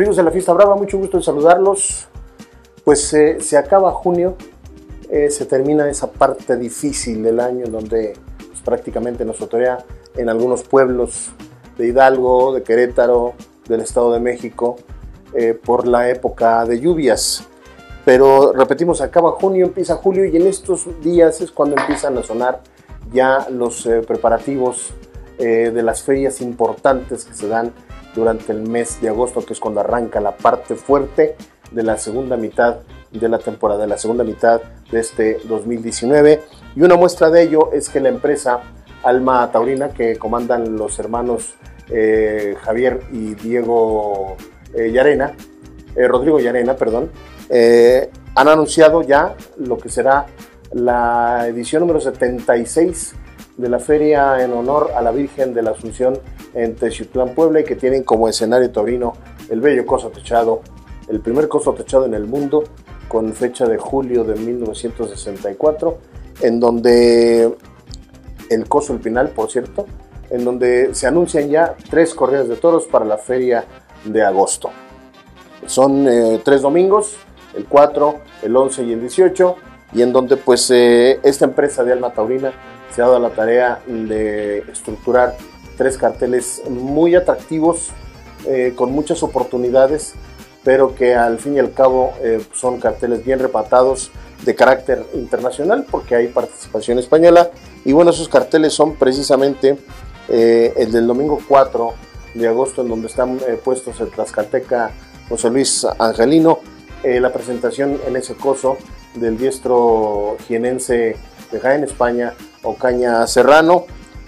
Amigos de la Fiesta Brava, mucho gusto en saludarlos. Pues eh, se acaba junio, eh, se termina esa parte difícil del año donde pues, prácticamente nos otorea en algunos pueblos de Hidalgo, de Querétaro, del Estado de México, eh, por la época de lluvias. Pero repetimos, acaba junio, empieza julio y en estos días es cuando empiezan a sonar ya los preparativos de las ferias importantes que se dan durante el mes de agosto, que es cuando arranca la parte fuerte de la segunda mitad de la temporada, de la segunda mitad de este 2019. Y una muestra de ello es que la empresa Alma Taurina, que comandan los hermanos eh, Javier y Diego eh, Yarena, eh, Rodrigo Yarena, perdón, han anunciado ya lo que será la edición número 76 de la feria en honor a la Virgen de la Asunción en Techiutlán, Puebla, y que tienen como escenario taurino el bello coso techado, el primer coso techado en el mundo, con fecha de julio de 1964, en donde el coso El Pinal, por cierto, en donde se anuncian ya tres corridas de toros para la feria de agosto. Son eh, tres domingos, el 4, el 11 y el 18, y en donde pues eh, esta empresa de Alma Taurina se ha dado la tarea de estructurar tres carteles muy atractivos, eh, con muchas oportunidades, pero que al fin y al cabo eh, son carteles bien repatados de carácter internacional, porque hay participación española. Y bueno, esos carteles son precisamente el del domingo 4 de agosto, en donde están puestos el Tlaxcalteca José Luis Angelino, la presentación en ese coso del diestro jienense de Jaén, España, Ocaña Serrano,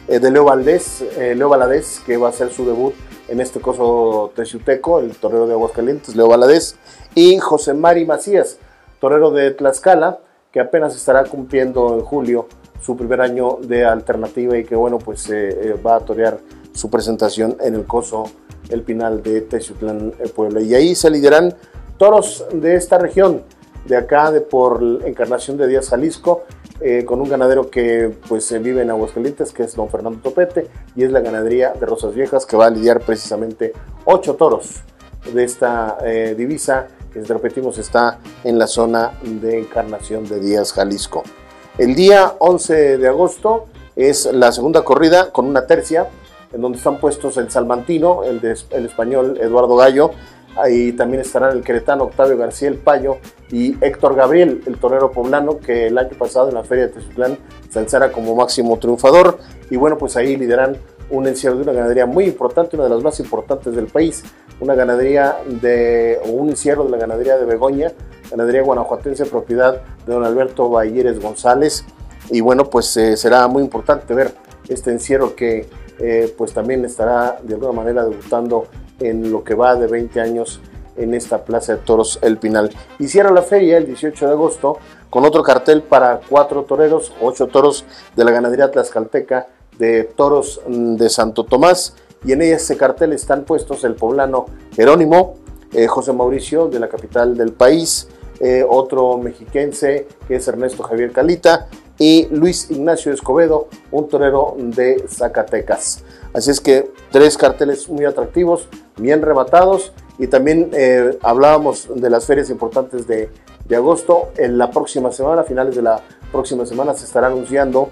eh, de Leo Valdés, eh, Leo Valadez, que va a hacer su debut en este coso teciuteco, el torero de Aguascalientes, Leo Valadez, y José Mari Macías, torero de Tlaxcala, que apenas estará cumpliendo en julio su primer año de alternativa y que bueno, pues eh, va a torear su presentación en el coso El Pinal de Teciutlán, Puebla. Y ahí se lideran toros de esta región, de acá, de por Encarnación de Díaz, Jalisco, eh, con un ganadero que pues vive en Aguascalientes, que es don Fernando Topete, y es la ganadería de Rosas Viejas, que va a lidiar precisamente ocho toros de esta eh, divisa, que repetimos está en la zona de encarnación de Díaz, Jalisco. El día 11 de agosto es la segunda corrida con una tercia, en donde están puestos el salmantino, el, de, el español Eduardo Gallo, Ahí también estarán el queretano Octavio García El Payo y Héctor Gabriel, el torero poblano, que el año pasado en la Feria de Tezutlán se alzara como máximo triunfador. Y bueno, pues ahí lideran un encierro de una ganadería muy importante, una de las más importantes del país, una ganadería de, o un encierro de la ganadería de Begoña, ganadería guanajuatense, propiedad de don Alberto Bayeres González. Y bueno, pues eh, será muy importante ver este encierro que eh, pues también estará de alguna manera debutando en lo que va de 20 años en esta Plaza de Toros El Pinal. Y cierra la feria el 18 de agosto con otro cartel para cuatro toreros, ocho toros de la ganadería tlaxcalteca de Toros de Santo Tomás. Y en ese cartel están puestos el poblano Jerónimo, eh, José Mauricio de la capital del país, eh, otro mexiquense que es Ernesto Javier Calita y Luis Ignacio Escobedo, un torero de Zacatecas. Así es que tres carteles muy atractivos, bien rematados y también eh, hablábamos de las ferias importantes de, agosto. En la próxima semana, a finales de la próxima semana, se estará anunciando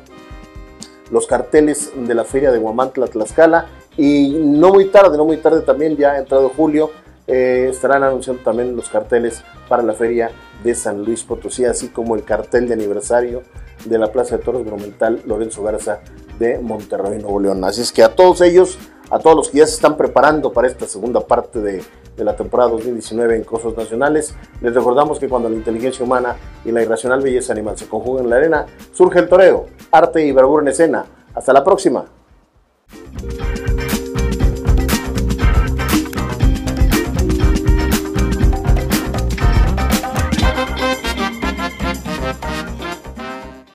los carteles de la feria de Guamantla, Tlaxcala y no muy tarde, no muy tarde también, ya entrado julio, eh, estarán anunciando también los carteles para la feria de San Luis Potosí, así como el cartel de aniversario de la Plaza de Toros Monumental Lorenzo Garza de Monterrey, Nuevo León. Así es que a todos ellos, a todos los que ya se están preparando para esta segunda parte de, de la temporada 2019 en Cosos Nacionales, les recordamos que cuando la inteligencia humana y la irracional belleza animal se conjugan en la arena, surge el toreo, arte y bravura en escena. Hasta la próxima.